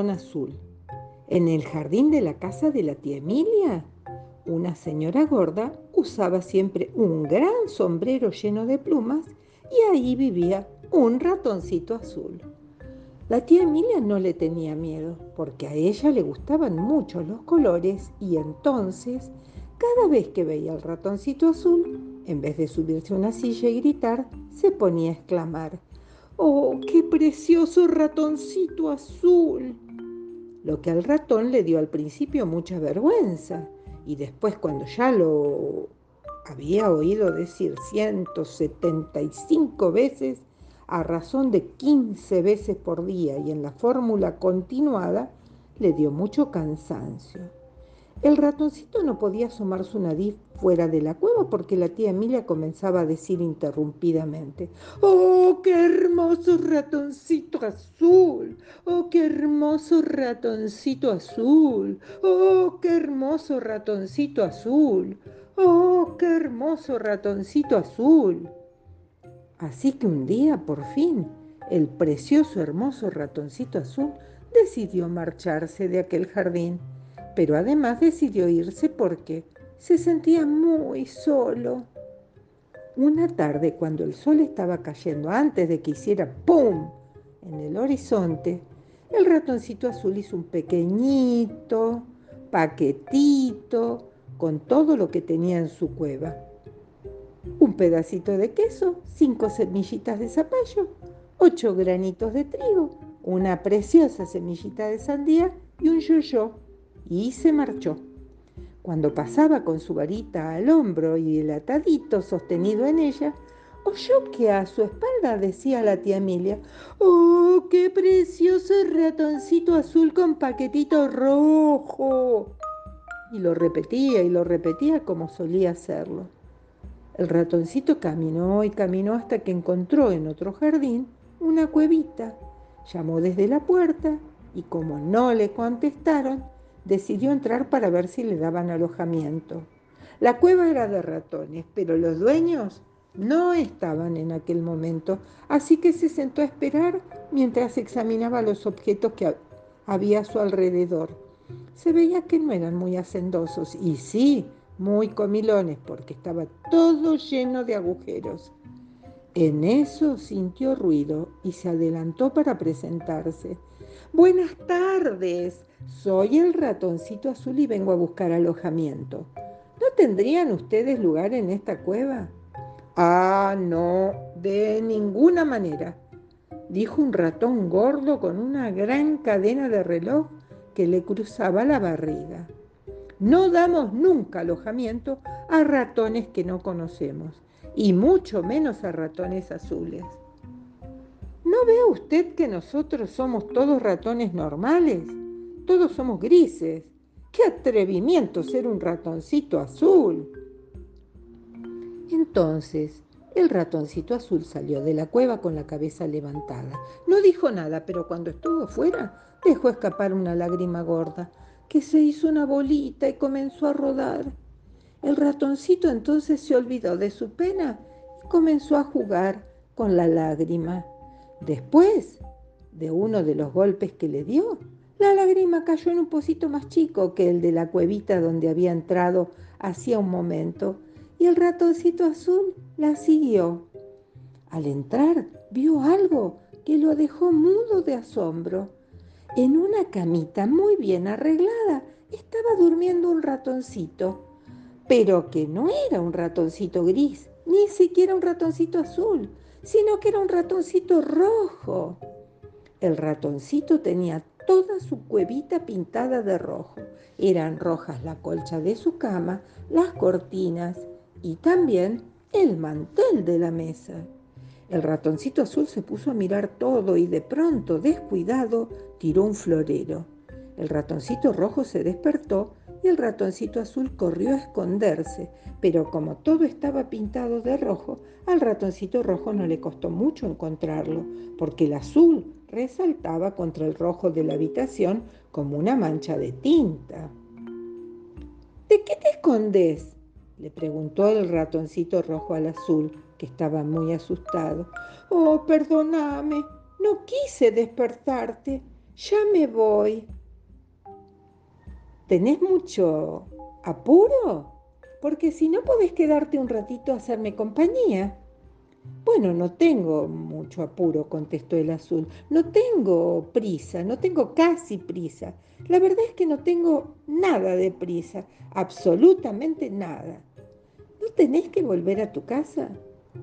azul. En el jardín de la casa de la tía Emilia, una señora gorda usaba siempre un gran sombrero lleno de plumas y ahí vivía un ratoncito azul. La tía Emilia no le tenía miedo porque a ella le gustaban mucho los colores y entonces, cada vez que veía al ratoncito azul, en vez de subirse a una silla y gritar, se ponía a exclamar, ¡Oh, qué precioso ratoncito azul! Lo que al ratón le dio al principio mucha vergüenza y después cuando ya lo había oído decir 175 veces, a razón de 15 veces por día y en la fórmula continuada, le dio mucho cansancio. El ratoncito no podía asomar su nariz fuera de la cueva porque la tía Emilia comenzaba a decir interrumpidamente, ¡Oh, qué hermoso ratoncito azul! ¡Oh, qué hermoso ratoncito azul! ¡Oh, qué hermoso ratoncito azul! ¡Oh, qué hermoso ratoncito azul! Así que un día, por fin, el precioso, hermoso ratoncito azul decidió marcharse de aquel jardín pero además decidió irse porque se sentía muy solo. Una tarde, cuando el sol estaba cayendo antes de que hiciera ¡pum! en el horizonte, el ratoncito azul hizo un pequeñito paquetito con todo lo que tenía en su cueva. Un pedacito de queso, cinco semillitas de zapallo, ocho granitos de trigo, una preciosa semillita de sandía y un yo-yo y se marchó. Cuando pasaba con su varita al hombro y el atadito sostenido en ella, oyó que a su espalda decía la tía Emilia, ¡Oh, qué precioso ratoncito azul con paquetito rojo! Y lo repetía y lo repetía como solía hacerlo. El ratoncito caminó y caminó hasta que encontró en otro jardín una cuevita. Llamó desde la puerta y como no le contestaron, decidió entrar para ver si le daban alojamiento. La cueva era de ratones, pero los dueños no estaban en aquel momento, así que se sentó a esperar mientras examinaba los objetos que había a su alrededor. Se veía que no eran muy hacendosos y sí, muy comilones, porque estaba todo lleno de agujeros. En eso sintió ruido y se adelantó para presentarse. Buenas tardes, soy el ratoncito azul y vengo a buscar alojamiento. ¿No tendrían ustedes lugar en esta cueva? Ah, no, de ninguna manera, dijo un ratón gordo con una gran cadena de reloj que le cruzaba la barriga. No damos nunca alojamiento a ratones que no conocemos, y mucho menos a ratones azules. ¿No ve usted que nosotros somos todos ratones normales? Todos somos grises. ¡Qué atrevimiento ser un ratoncito azul! Entonces, el ratoncito azul salió de la cueva con la cabeza levantada. No dijo nada, pero cuando estuvo fuera, dejó escapar una lágrima gorda, que se hizo una bolita y comenzó a rodar. El ratoncito entonces se olvidó de su pena y comenzó a jugar con la lágrima. Después de uno de los golpes que le dio, la lágrima cayó en un pocito más chico que el de la cuevita donde había entrado hacía un momento, y el ratoncito azul la siguió. Al entrar, vio algo que lo dejó mudo de asombro. En una camita muy bien arreglada estaba durmiendo un ratoncito, pero que no era un ratoncito gris, ni siquiera un ratoncito azul, sino que era un ratoncito rojo. El ratoncito tenía toda su cuevita pintada de rojo. Eran rojas la colcha de su cama, las cortinas y también el mantel de la mesa. El ratoncito azul se puso a mirar todo y de pronto, descuidado, tiró un florero. El ratoncito rojo se despertó y el ratoncito azul corrió a esconderse, pero como todo estaba pintado de rojo, al ratoncito rojo no le costó mucho encontrarlo, porque el azul resaltaba contra el rojo de la habitación como una mancha de tinta. ¿De qué te escondes? le preguntó el ratoncito rojo al azul, que estaba muy asustado. Oh, perdóname, no quise despertarte. Ya me voy. ¿Tenés mucho apuro? Porque si no podés quedarte un ratito a hacerme compañía. Bueno, no tengo mucho apuro, contestó el azul. No tengo prisa, no tengo casi prisa. La verdad es que no tengo nada de prisa, absolutamente nada. ¿No tenés que volver a tu casa?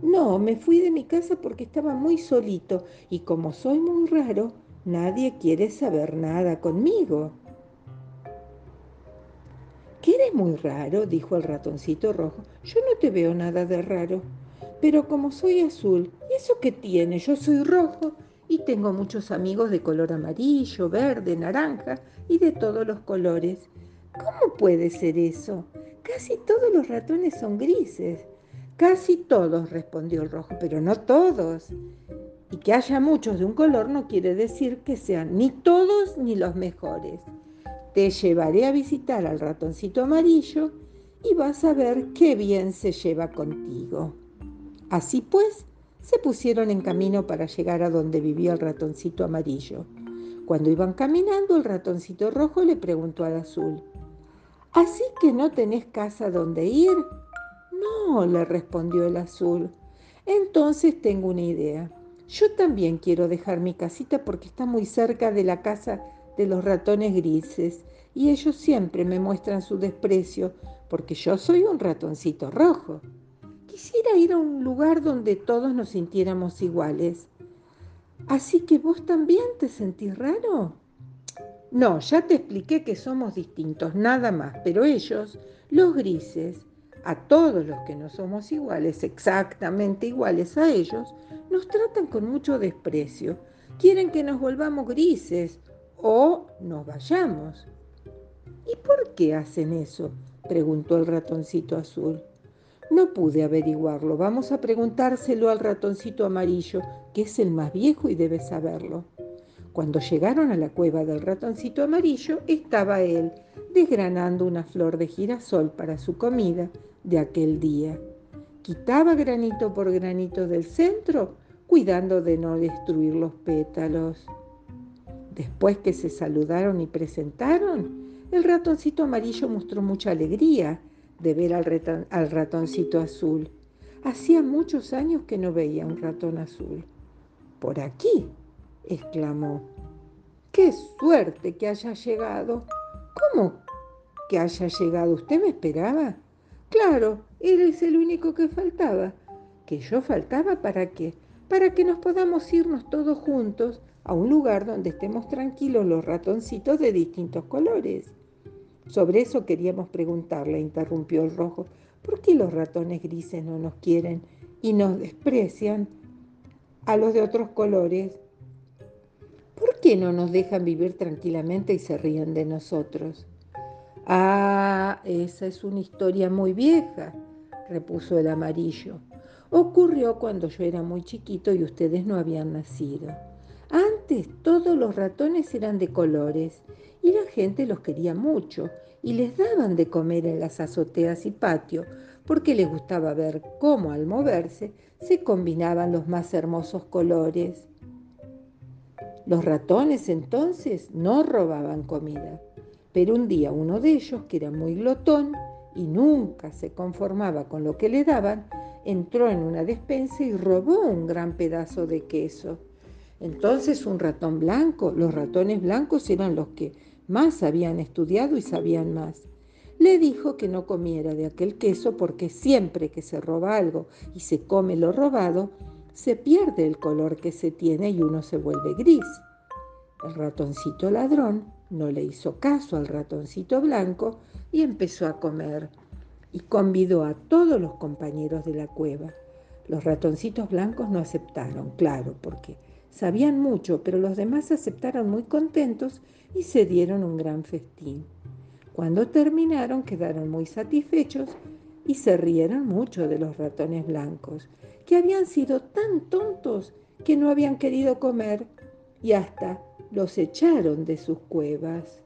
No, me fui de mi casa porque estaba muy solito y como soy muy raro, nadie quiere saber nada conmigo. ¿Qué eres muy raro? dijo el ratoncito rojo. Yo no te veo nada de raro. Pero como soy azul, ¿y eso qué tiene? Yo soy rojo y tengo muchos amigos de color amarillo, verde, naranja y de todos los colores. ¿Cómo puede ser eso? Casi todos los ratones son grises. Casi todos, respondió el rojo, pero no todos. Y que haya muchos de un color no quiere decir que sean ni todos ni los mejores. Te llevaré a visitar al ratoncito amarillo y vas a ver qué bien se lleva contigo. Así pues, se pusieron en camino para llegar a donde vivía el ratoncito amarillo. Cuando iban caminando, el ratoncito rojo le preguntó al azul, ¿Así que no tenés casa donde ir? No, le respondió el azul. Entonces tengo una idea. Yo también quiero dejar mi casita porque está muy cerca de la casa de los ratones grises y ellos siempre me muestran su desprecio porque yo soy un ratoncito rojo. Quisiera ir a un lugar donde todos nos sintiéramos iguales. Así que vos también te sentís raro. No, ya te expliqué que somos distintos, nada más, pero ellos, los grises, a todos los que no somos iguales, exactamente iguales a ellos, nos tratan con mucho desprecio. Quieren que nos volvamos grises o nos vayamos. ¿Y por qué hacen eso? preguntó el ratoncito azul. No pude averiguarlo. Vamos a preguntárselo al ratoncito amarillo, que es el más viejo y debe saberlo. Cuando llegaron a la cueva del ratoncito amarillo, estaba él desgranando una flor de girasol para su comida de aquel día. Quitaba granito por granito del centro, cuidando de no destruir los pétalos. Después que se saludaron y presentaron, el ratoncito amarillo mostró mucha alegría de ver al, ratoncito azul. Hacía muchos años que no veía un ratón azul. Por aquí, exclamó. ¡Qué suerte que haya llegado! ¿Cómo que haya llegado? ¿Usted me esperaba? Claro, eres el único que faltaba. ¿Que yo faltaba para qué? Para que nos podamos irnos todos juntos a un lugar donde estemos tranquilos los ratoncitos de distintos colores. Sobre eso queríamos preguntarle, interrumpió el rojo. ¿Por qué los ratones grises no nos quieren y nos desprecian a los de otros colores? ¿Por qué no nos dejan vivir tranquilamente y se ríen de nosotros? Ah, esa es una historia muy vieja, repuso el amarillo. Ocurrió cuando yo era muy chiquito y ustedes no habían nacido. Antes todos los ratones eran de colores y la gente los quería mucho y les daban de comer en las azoteas y patio porque les gustaba ver cómo al moverse se combinaban los más hermosos colores. Los ratones entonces no robaban comida, pero un día uno de ellos, que era muy glotón y nunca se conformaba con lo que le daban, entró en una despensa y robó un gran pedazo de queso. Entonces un ratón blanco, los ratones blancos eran los que más habían estudiado y sabían más. Le dijo que no comiera de aquel queso porque siempre que se roba algo y se come lo robado, se pierde el color que se tiene y uno se vuelve gris. El ratoncito ladrón no le hizo caso al ratoncito blanco y empezó a comer y convidó a todos los compañeros de la cueva. Los ratoncitos blancos no aceptaron, claro, porque sabían mucho, pero los demás aceptaron muy contentos y se dieron un gran festín. Cuando terminaron quedaron muy satisfechos y se rieron mucho de los ratones blancos, que habían sido tan tontos que no habían querido comer y hasta los echaron de sus cuevas.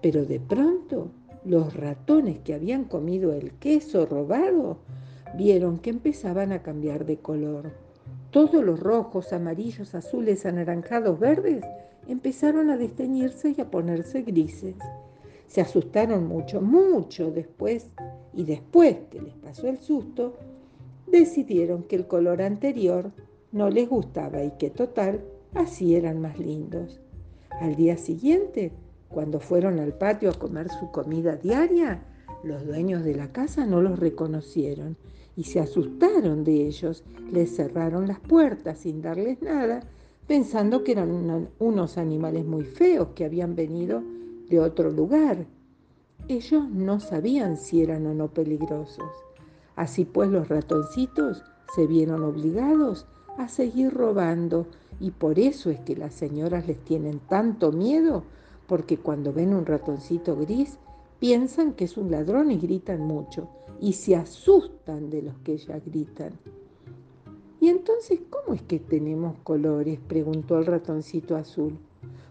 Pero de pronto los ratones que habían comido el queso robado vieron que empezaban a cambiar de color. Todos los rojos, amarillos, azules, anaranjados, verdes empezaron a desteñirse y a ponerse grises. Se asustaron mucho, mucho después, y después que les pasó el susto, decidieron que el color anterior no les gustaba y que total, así eran más lindos. Al día siguiente, cuando fueron al patio a comer su comida diaria, los dueños de la casa no los reconocieron y se asustaron de ellos. Les cerraron las puertas sin darles nada, pensando que eran unos animales muy feos que habían venido de otro lugar. Ellos no sabían si eran o no peligrosos. Así pues los ratoncitos se vieron obligados a seguir robando y por eso es que las señoras les tienen tanto miedo, porque cuando ven un ratoncito gris piensan que es un ladrón y gritan mucho y se asustan de los que ellas gritan. ¿Y entonces cómo es que tenemos colores? preguntó el ratoncito azul.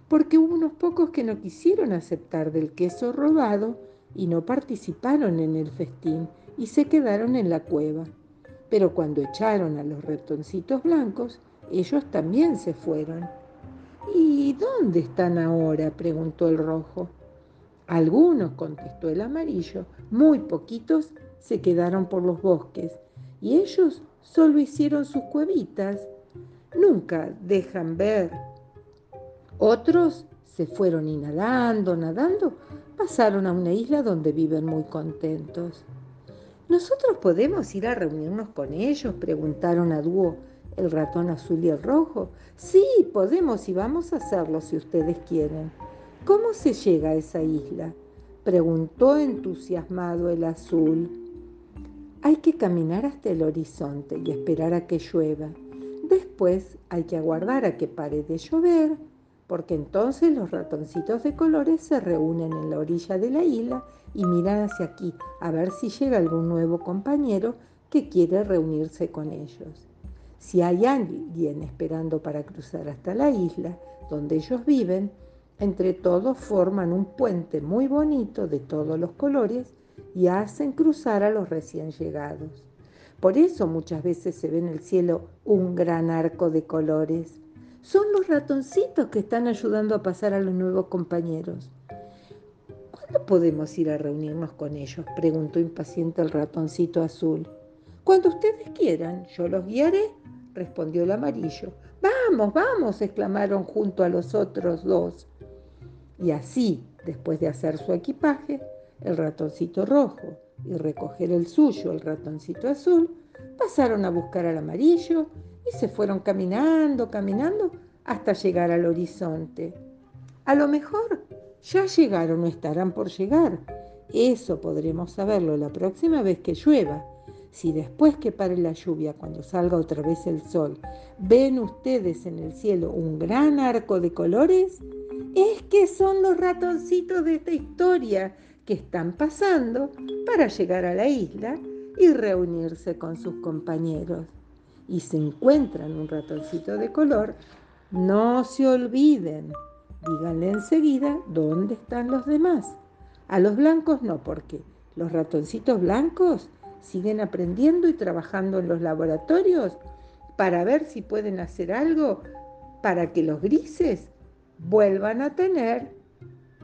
Porque hubo unos pocos que no quisieron aceptar del queso robado y no participaron en el festín y se quedaron en la cueva. Pero cuando echaron a los ratoncitos blancos, ellos también se fueron. ¿Y dónde están ahora? preguntó el rojo. Algunos, contestó el amarillo, muy poquitos se quedaron por los bosques y ellos solo hicieron sus cuevitas. Nunca dejan ver. Otros se fueron y nadando, nadando, pasaron a una isla donde viven muy contentos. ¿Nosotros podemos ir a reunirnos con ellos? Preguntaron a dúo el ratón azul y el rojo. Sí, podemos y vamos a hacerlo si ustedes quieren. ¿Cómo se llega a esa isla? Preguntó entusiasmado el azul. Hay que caminar hasta el horizonte y esperar a que llueva. Después hay que aguardar a que pare de llover, porque entonces los ratoncitos de colores se reúnen en la orilla de la isla y miran hacia aquí a ver si llega algún nuevo compañero que quiere reunirse con ellos. Si hay alguien esperando para cruzar hasta la isla donde ellos viven, entre todos forman un puente muy bonito de todos los colores y hacen cruzar a los recién llegados. Por eso muchas veces se ve en el cielo un gran arco de colores. Son los ratoncitos que están ayudando a pasar a los nuevos compañeros. ¿Cuándo podemos ir a reunirnos con ellos? preguntó impaciente el ratoncito azul. Cuando ustedes quieran, yo los guiaré, respondió el amarillo. Vamos, vamos, exclamaron junto a los otros dos. Y así, después de hacer su equipaje, el ratoncito rojo y recoger el suyo, el ratoncito azul, pasaron a buscar al amarillo y se fueron caminando, caminando hasta llegar al horizonte. A lo mejor ya llegaron o estarán por llegar. Eso podremos saberlo la próxima vez que llueva. Si después que pare la lluvia, cuando salga otra vez el sol, ven ustedes en el cielo un gran arco de colores, es que son los ratoncitos de esta historia que están pasando para llegar a la isla y reunirse con sus compañeros. Y se encuentran un ratoncito de color, no se olviden díganle enseguida dónde están los demás. A los blancos no, porque los ratoncitos blancos siguen aprendiendo y trabajando en los laboratorios para ver si pueden hacer algo para que los grises vuelvan a tener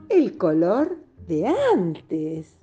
el color de antes.